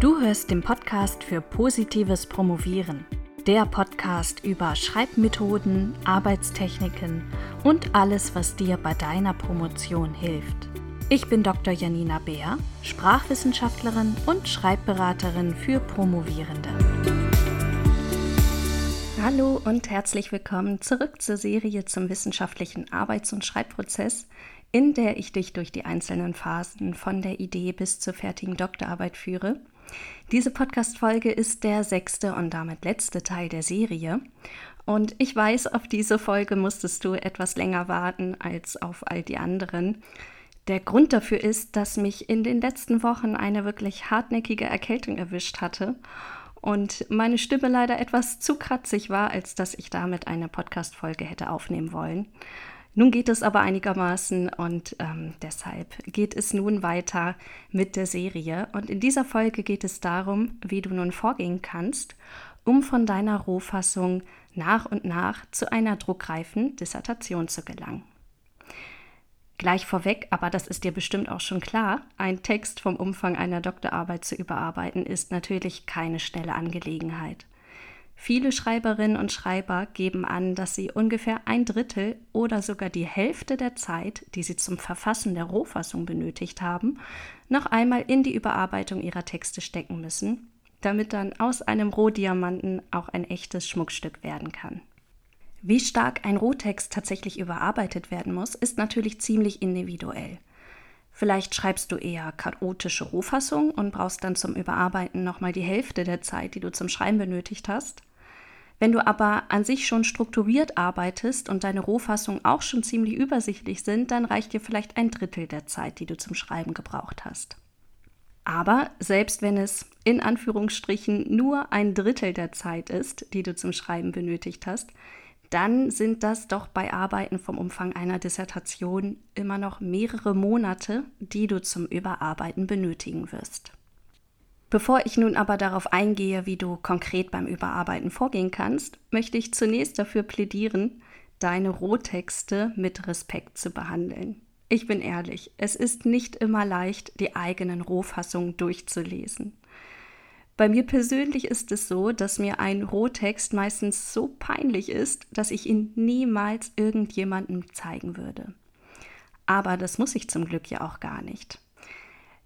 Du hörst den Podcast für positives Promovieren. Der Podcast über Schreibmethoden, Arbeitstechniken und alles, was dir bei deiner Promotion hilft. Ich bin Dr. Janina Beer, Sprachwissenschaftlerin und Schreibberaterin für Promovierende. Hallo und herzlich willkommen zurück zur Serie zum wissenschaftlichen Arbeits- und Schreibprozess, in der ich dich durch die einzelnen Phasen von der Idee bis zur fertigen Doktorarbeit führe diese Podcast-Folge ist der sechste und damit letzte Teil der Serie. Und ich weiß, auf diese Folge musstest du etwas länger warten als auf all die anderen. Der Grund dafür ist, dass mich in den letzten Wochen eine wirklich hartnäckige Erkältung erwischt hatte und meine Stimme leider etwas zu kratzig war, als dass ich damit eine Podcast-Folge hätte aufnehmen wollen. Nun geht es aber einigermaßen und ähm, deshalb geht es nun weiter mit der Serie. Und in dieser Folge geht es darum, wie du nun vorgehen kannst, um von deiner Rohfassung nach und nach zu einer druckreifen Dissertation zu gelangen. Gleich vorweg, aber das ist dir bestimmt auch schon klar, ein Text vom Umfang einer Doktorarbeit zu überarbeiten ist natürlich keine schnelle Angelegenheit. Viele Schreiberinnen und Schreiber geben an, dass sie ungefähr ein Drittel oder sogar die Hälfte der Zeit, die sie zum Verfassen der Rohfassung benötigt haben, noch einmal in die Überarbeitung ihrer Texte stecken müssen, damit dann aus einem Rohdiamanten auch ein echtes Schmuckstück werden kann. Wie stark ein Rohtext tatsächlich überarbeitet werden muss, ist natürlich ziemlich individuell. Vielleicht schreibst du eher chaotische Rohfassung und brauchst dann zum Überarbeiten nochmal die Hälfte der Zeit, die du zum Schreiben benötigt hast. Wenn du aber an sich schon strukturiert arbeitest und deine Rohfassungen auch schon ziemlich übersichtlich sind, dann reicht dir vielleicht ein Drittel der Zeit, die du zum Schreiben gebraucht hast. Aber selbst wenn es in Anführungsstrichen nur ein Drittel der Zeit ist, die du zum Schreiben benötigt hast, dann sind das doch bei Arbeiten vom Umfang einer Dissertation immer noch mehrere Monate, die du zum Überarbeiten benötigen wirst. Bevor ich nun aber darauf eingehe, wie du konkret beim Überarbeiten vorgehen kannst, möchte ich zunächst dafür plädieren, deine Rohtexte mit Respekt zu behandeln. Ich bin ehrlich, es ist nicht immer leicht, die eigenen Rohfassungen durchzulesen. Bei mir persönlich ist es so, dass mir ein Rohtext meistens so peinlich ist, dass ich ihn niemals irgendjemandem zeigen würde. Aber das muss ich zum Glück ja auch gar nicht.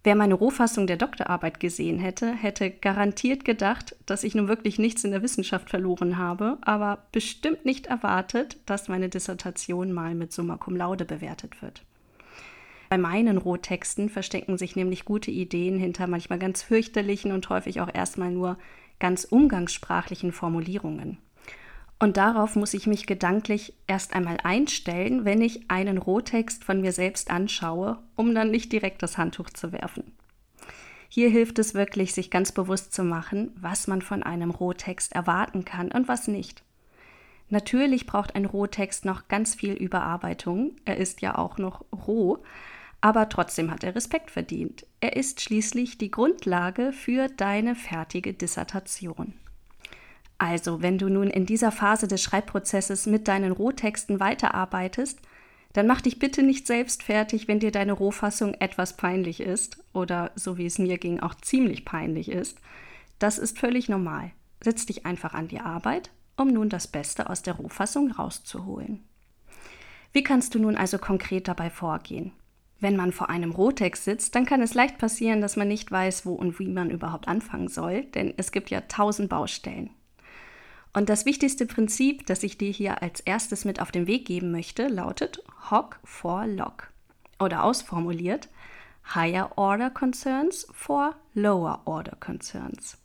Wer meine Rohfassung der Doktorarbeit gesehen hätte, hätte garantiert gedacht, dass ich nun wirklich nichts in der Wissenschaft verloren habe, aber bestimmt nicht erwartet, dass meine Dissertation mal mit Summa Cum Laude bewertet wird. Bei meinen Rohtexten verstecken sich nämlich gute Ideen hinter manchmal ganz fürchterlichen und häufig auch erstmal nur ganz umgangssprachlichen Formulierungen. Und darauf muss ich mich gedanklich erst einmal einstellen, wenn ich einen Rohtext von mir selbst anschaue, um dann nicht direkt das Handtuch zu werfen. Hier hilft es wirklich, sich ganz bewusst zu machen, was man von einem Rohtext erwarten kann und was nicht. Natürlich braucht ein Rohtext noch ganz viel Überarbeitung, er ist ja auch noch roh, aber trotzdem hat er Respekt verdient. Er ist schließlich die Grundlage für deine fertige Dissertation. Also, wenn du nun in dieser Phase des Schreibprozesses mit deinen Rohtexten weiterarbeitest, dann mach dich bitte nicht selbst fertig, wenn dir deine Rohfassung etwas peinlich ist oder, so wie es mir ging, auch ziemlich peinlich ist. Das ist völlig normal. Setz dich einfach an die Arbeit, um nun das Beste aus der Rohfassung rauszuholen. Wie kannst du nun also konkret dabei vorgehen? Wenn man vor einem Rohtext sitzt, dann kann es leicht passieren, dass man nicht weiß, wo und wie man überhaupt anfangen soll, denn es gibt ja tausend Baustellen. Und das wichtigste Prinzip, das ich dir hier als erstes mit auf den Weg geben möchte, lautet Hock for Lock. Oder ausformuliert, Higher Order Concerns for Lower Order Concerns.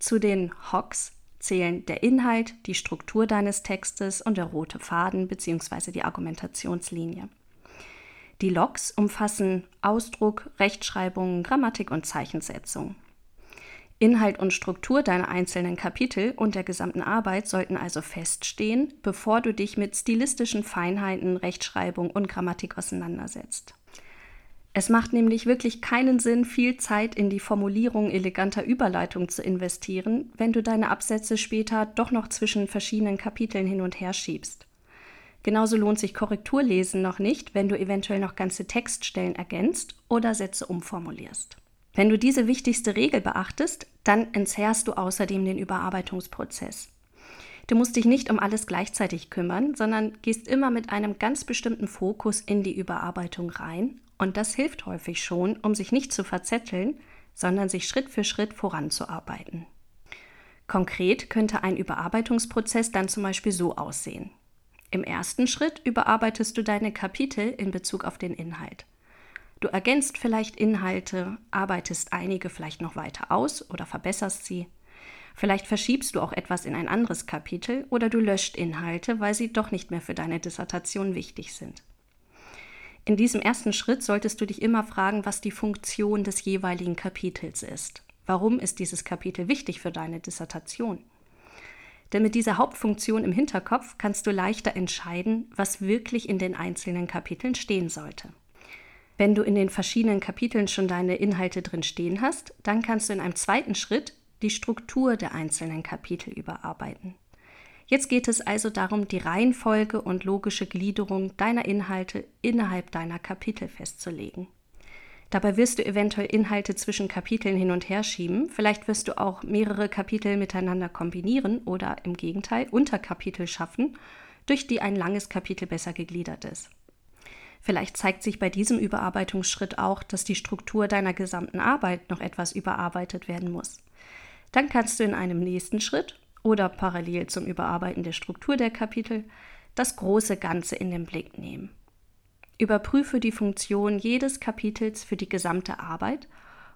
Zu den Hocks zählen der Inhalt, die Struktur deines Textes und der rote Faden bzw. die Argumentationslinie. Die Logs umfassen Ausdruck, Rechtschreibung, Grammatik und Zeichensetzung. Inhalt und Struktur deiner einzelnen Kapitel und der gesamten Arbeit sollten also feststehen, bevor du dich mit stilistischen Feinheiten, Rechtschreibung und Grammatik auseinandersetzt. Es macht nämlich wirklich keinen Sinn, viel Zeit in die Formulierung eleganter Überleitung zu investieren, wenn du deine Absätze später doch noch zwischen verschiedenen Kapiteln hin und her schiebst. Genauso lohnt sich Korrekturlesen noch nicht, wenn du eventuell noch ganze Textstellen ergänzt oder Sätze umformulierst. Wenn du diese wichtigste Regel beachtest, dann entzerrst du außerdem den Überarbeitungsprozess. Du musst dich nicht um alles gleichzeitig kümmern, sondern gehst immer mit einem ganz bestimmten Fokus in die Überarbeitung rein. Und das hilft häufig schon, um sich nicht zu verzetteln, sondern sich Schritt für Schritt voranzuarbeiten. Konkret könnte ein Überarbeitungsprozess dann zum Beispiel so aussehen. Im ersten Schritt überarbeitest du deine Kapitel in Bezug auf den Inhalt. Du ergänzt vielleicht Inhalte, arbeitest einige vielleicht noch weiter aus oder verbesserst sie. Vielleicht verschiebst du auch etwas in ein anderes Kapitel oder du löscht Inhalte, weil sie doch nicht mehr für deine Dissertation wichtig sind. In diesem ersten Schritt solltest du dich immer fragen, was die Funktion des jeweiligen Kapitels ist. Warum ist dieses Kapitel wichtig für deine Dissertation? Denn mit dieser Hauptfunktion im Hinterkopf kannst du leichter entscheiden, was wirklich in den einzelnen Kapiteln stehen sollte. Wenn du in den verschiedenen Kapiteln schon deine Inhalte drin stehen hast, dann kannst du in einem zweiten Schritt die Struktur der einzelnen Kapitel überarbeiten. Jetzt geht es also darum, die Reihenfolge und logische Gliederung deiner Inhalte innerhalb deiner Kapitel festzulegen. Dabei wirst du eventuell Inhalte zwischen Kapiteln hin und her schieben, vielleicht wirst du auch mehrere Kapitel miteinander kombinieren oder im Gegenteil Unterkapitel schaffen, durch die ein langes Kapitel besser gegliedert ist. Vielleicht zeigt sich bei diesem Überarbeitungsschritt auch, dass die Struktur deiner gesamten Arbeit noch etwas überarbeitet werden muss. Dann kannst du in einem nächsten Schritt oder parallel zum Überarbeiten der Struktur der Kapitel das große Ganze in den Blick nehmen. Überprüfe die Funktion jedes Kapitels für die gesamte Arbeit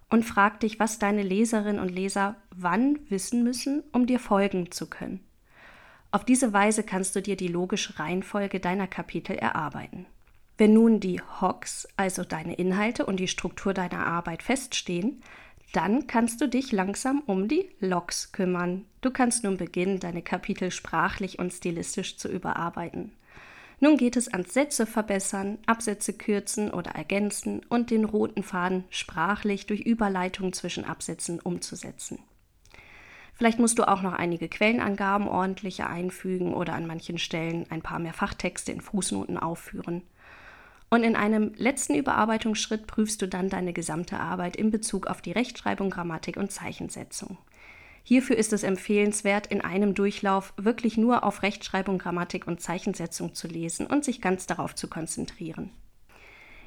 und frag dich, was deine Leserinnen und Leser wann wissen müssen, um dir folgen zu können. Auf diese Weise kannst du dir die logische Reihenfolge deiner Kapitel erarbeiten. Wenn nun die Hogs, also deine Inhalte und die Struktur deiner Arbeit feststehen, dann kannst du dich langsam um die Logs kümmern. Du kannst nun beginnen, deine Kapitel sprachlich und stilistisch zu überarbeiten. Nun geht es ans Sätze verbessern, Absätze kürzen oder ergänzen und den roten Faden sprachlich durch Überleitung zwischen Absätzen umzusetzen. Vielleicht musst du auch noch einige Quellenangaben ordentlicher einfügen oder an manchen Stellen ein paar mehr Fachtexte in Fußnoten aufführen. Und in einem letzten Überarbeitungsschritt prüfst du dann deine gesamte Arbeit in Bezug auf die Rechtschreibung, Grammatik und Zeichensetzung. Hierfür ist es empfehlenswert, in einem Durchlauf wirklich nur auf Rechtschreibung, Grammatik und Zeichensetzung zu lesen und sich ganz darauf zu konzentrieren.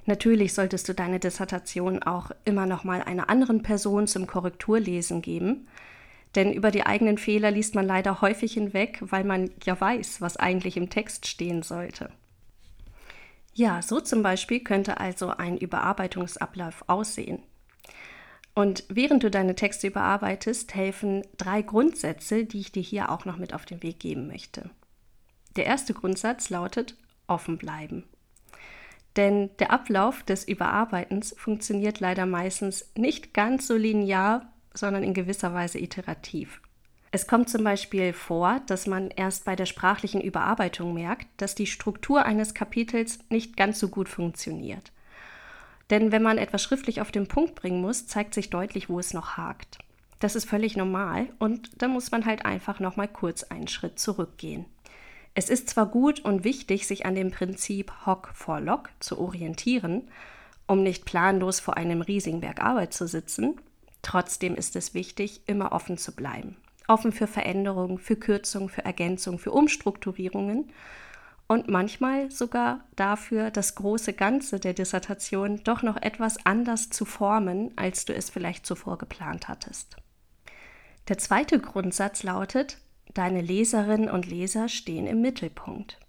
Natürlich solltest du deine Dissertation auch immer noch mal einer anderen Person zum Korrekturlesen geben, denn über die eigenen Fehler liest man leider häufig hinweg, weil man ja weiß, was eigentlich im Text stehen sollte. Ja, so zum Beispiel könnte also ein Überarbeitungsablauf aussehen. Und während du deine Texte überarbeitest, helfen drei Grundsätze, die ich dir hier auch noch mit auf den Weg geben möchte. Der erste Grundsatz lautet offen bleiben. Denn der Ablauf des Überarbeitens funktioniert leider meistens nicht ganz so linear, sondern in gewisser Weise iterativ. Es kommt zum Beispiel vor, dass man erst bei der sprachlichen Überarbeitung merkt, dass die Struktur eines Kapitels nicht ganz so gut funktioniert. Denn wenn man etwas schriftlich auf den Punkt bringen muss, zeigt sich deutlich, wo es noch hakt. Das ist völlig normal und da muss man halt einfach noch mal kurz einen Schritt zurückgehen. Es ist zwar gut und wichtig, sich an dem Prinzip Hock for Lock zu orientieren, um nicht planlos vor einem riesigen Berg Arbeit zu sitzen, trotzdem ist es wichtig, immer offen zu bleiben offen für Veränderungen, für Kürzungen, für Ergänzungen, für Umstrukturierungen und manchmal sogar dafür, das große Ganze der Dissertation doch noch etwas anders zu formen, als du es vielleicht zuvor geplant hattest. Der zweite Grundsatz lautet, deine Leserinnen und Leser stehen im Mittelpunkt.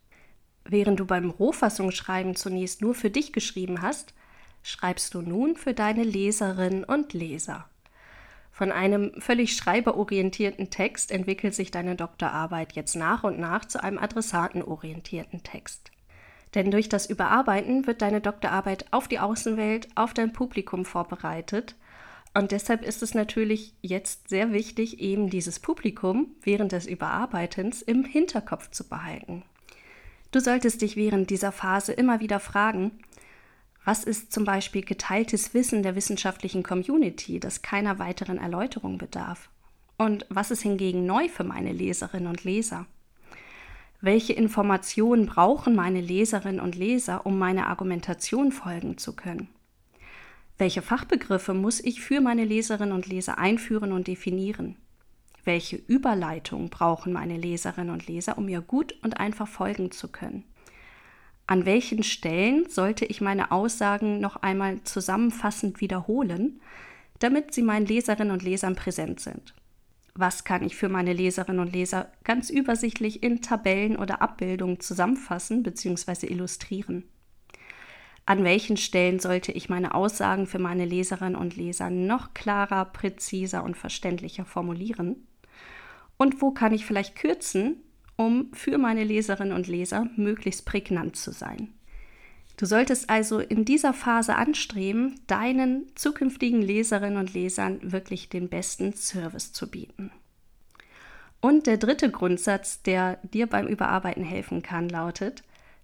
Während du beim Rohfassungsschreiben zunächst nur für dich geschrieben hast, schreibst du nun für deine Leserinnen und Leser. Von einem völlig schreiberorientierten Text entwickelt sich deine Doktorarbeit jetzt nach und nach zu einem adressatenorientierten Text. Denn durch das Überarbeiten wird deine Doktorarbeit auf die Außenwelt, auf dein Publikum vorbereitet. Und deshalb ist es natürlich jetzt sehr wichtig, eben dieses Publikum während des Überarbeitens im Hinterkopf zu behalten. Du solltest dich während dieser Phase immer wieder fragen, was ist zum Beispiel geteiltes Wissen der wissenschaftlichen Community, das keiner weiteren Erläuterung bedarf? Und was ist hingegen neu für meine Leserinnen und Leser? Welche Informationen brauchen meine Leserinnen und Leser, um meiner Argumentation folgen zu können? Welche Fachbegriffe muss ich für meine Leserinnen und Leser einführen und definieren? Welche Überleitung brauchen meine Leserinnen und Leser, um mir gut und einfach folgen zu können? An welchen Stellen sollte ich meine Aussagen noch einmal zusammenfassend wiederholen, damit sie meinen Leserinnen und Lesern präsent sind? Was kann ich für meine Leserinnen und Leser ganz übersichtlich in Tabellen oder Abbildungen zusammenfassen bzw. illustrieren? An welchen Stellen sollte ich meine Aussagen für meine Leserinnen und Leser noch klarer, präziser und verständlicher formulieren? Und wo kann ich vielleicht kürzen, um für meine Leserinnen und Leser möglichst prägnant zu sein? Du solltest also in dieser Phase anstreben, deinen zukünftigen Leserinnen und Lesern wirklich den besten Service zu bieten. Und der dritte Grundsatz, der dir beim Überarbeiten helfen kann, lautet,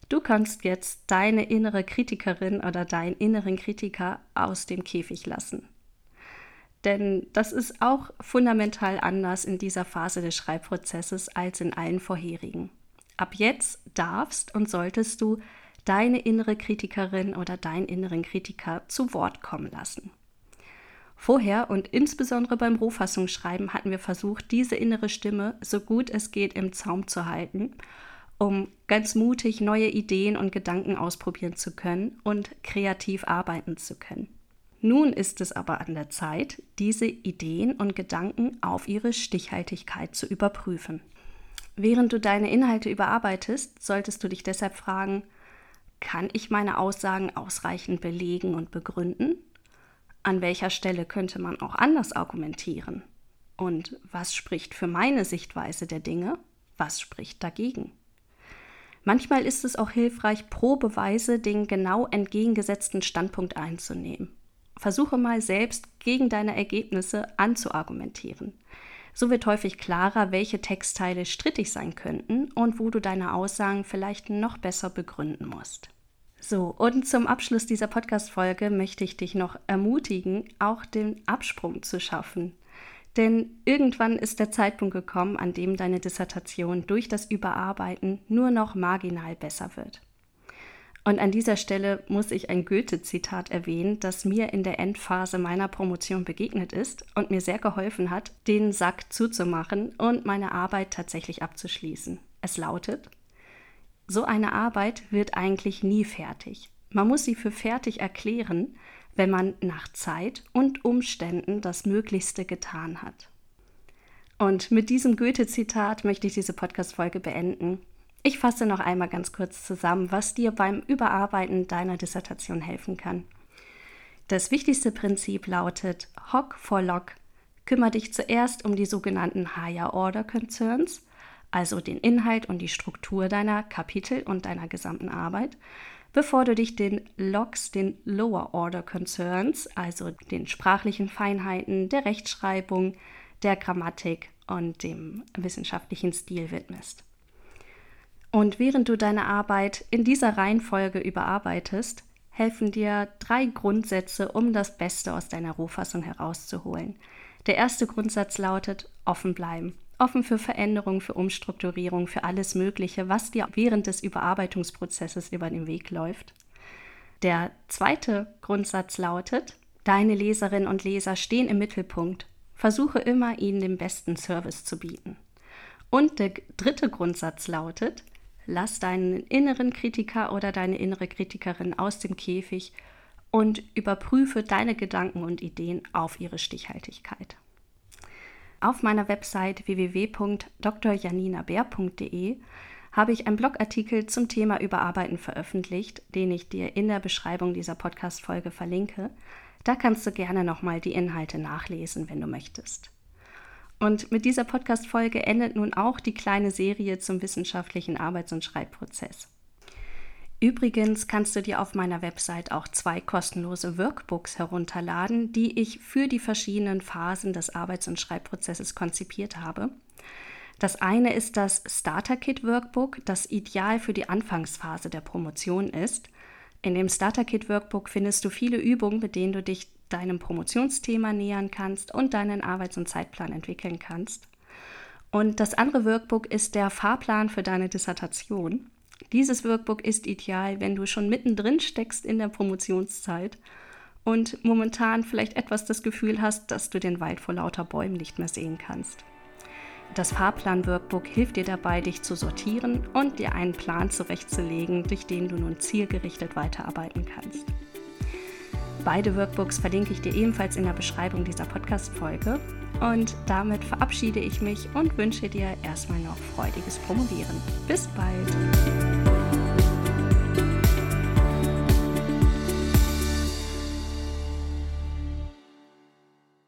du kannst jetzt deine innere Kritikerin oder deinen inneren Kritiker aus dem Käfig lassen. Denn das ist auch fundamental anders in dieser Phase des Schreibprozesses als in allen vorherigen. Ab jetzt darfst und solltest du deine innere Kritikerin oder deinen inneren Kritiker zu Wort kommen lassen. Vorher und insbesondere beim Rohfassungsschreiben hatten wir versucht, diese innere Stimme so gut es geht im Zaum zu halten, um ganz mutig neue Ideen und Gedanken ausprobieren zu können und kreativ arbeiten zu können. Nun ist es aber an der Zeit, diese Ideen und Gedanken auf ihre Stichhaltigkeit zu überprüfen. Während du deine Inhalte überarbeitest, solltest du dich deshalb fragen, kann ich meine Aussagen ausreichend belegen und begründen? An welcher Stelle könnte man auch anders argumentieren? Und was spricht für meine Sichtweise der Dinge? Was spricht dagegen? Manchmal ist es auch hilfreich, pro Beweise den genau entgegengesetzten Standpunkt einzunehmen. Versuche mal selbst gegen deine Ergebnisse anzuargumentieren. So wird häufig klarer, welche Textteile strittig sein könnten und wo du deine Aussagen vielleicht noch besser begründen musst. So, und zum Abschluss dieser Podcast-Folge möchte ich dich noch ermutigen, auch den Absprung zu schaffen. Denn irgendwann ist der Zeitpunkt gekommen, an dem deine Dissertation durch das Überarbeiten nur noch marginal besser wird. Und an dieser Stelle muss ich ein Goethe-Zitat erwähnen, das mir in der Endphase meiner Promotion begegnet ist und mir sehr geholfen hat, den Sack zuzumachen und meine Arbeit tatsächlich abzuschließen. Es lautet, so eine Arbeit wird eigentlich nie fertig. Man muss sie für fertig erklären, wenn man nach Zeit und Umständen das Möglichste getan hat. Und mit diesem Goethe-Zitat möchte ich diese Podcast-Folge beenden. Ich fasse noch einmal ganz kurz zusammen, was dir beim Überarbeiten deiner Dissertation helfen kann. Das wichtigste Prinzip lautet Hock for Lock. Kümmere dich zuerst um die sogenannten Higher Order Concerns, also den Inhalt und die Struktur deiner Kapitel und deiner gesamten Arbeit, bevor du dich den Logs, den Lower Order Concerns, also den sprachlichen Feinheiten der Rechtschreibung, der Grammatik und dem wissenschaftlichen Stil widmest. Und während du deine Arbeit in dieser Reihenfolge überarbeitest, helfen dir drei Grundsätze, um das Beste aus deiner Rohfassung herauszuholen. Der erste Grundsatz lautet offen bleiben. Offen für Veränderung, für Umstrukturierung, für alles Mögliche, was dir während des Überarbeitungsprozesses über den Weg läuft. Der zweite Grundsatz lautet, deine Leserinnen und Leser stehen im Mittelpunkt. Versuche immer, ihnen den besten Service zu bieten. Und der dritte Grundsatz lautet, Lass deinen inneren Kritiker oder deine innere Kritikerin aus dem Käfig und überprüfe deine Gedanken und Ideen auf ihre Stichhaltigkeit. Auf meiner Website www.drjaninabeer.de habe ich einen Blogartikel zum Thema Überarbeiten veröffentlicht, den ich dir in der Beschreibung dieser Podcast-Folge verlinke. Da kannst du gerne nochmal die Inhalte nachlesen, wenn du möchtest. Und mit dieser Podcast-Folge endet nun auch die kleine Serie zum wissenschaftlichen Arbeits- und Schreibprozess. Übrigens kannst du dir auf meiner Website auch zwei kostenlose Workbooks herunterladen, die ich für die verschiedenen Phasen des Arbeits- und Schreibprozesses konzipiert habe. Das eine ist das Starter Kit Workbook, das ideal für die Anfangsphase der Promotion ist. In dem Starter Kit Workbook findest du viele Übungen, mit denen du dich deinem Promotionsthema nähern kannst und deinen Arbeits- und Zeitplan entwickeln kannst. Und das andere Workbook ist der Fahrplan für deine Dissertation. Dieses Workbook ist ideal, wenn du schon mittendrin steckst in der Promotionszeit und momentan vielleicht etwas das Gefühl hast, dass du den Wald vor lauter Bäumen nicht mehr sehen kannst. Das Fahrplan-Workbook hilft dir dabei, dich zu sortieren und dir einen Plan zurechtzulegen, durch den du nun zielgerichtet weiterarbeiten kannst. Beide Workbooks verlinke ich dir ebenfalls in der Beschreibung dieser Podcast-Folge. Und damit verabschiede ich mich und wünsche dir erstmal noch freudiges Promovieren. Bis bald!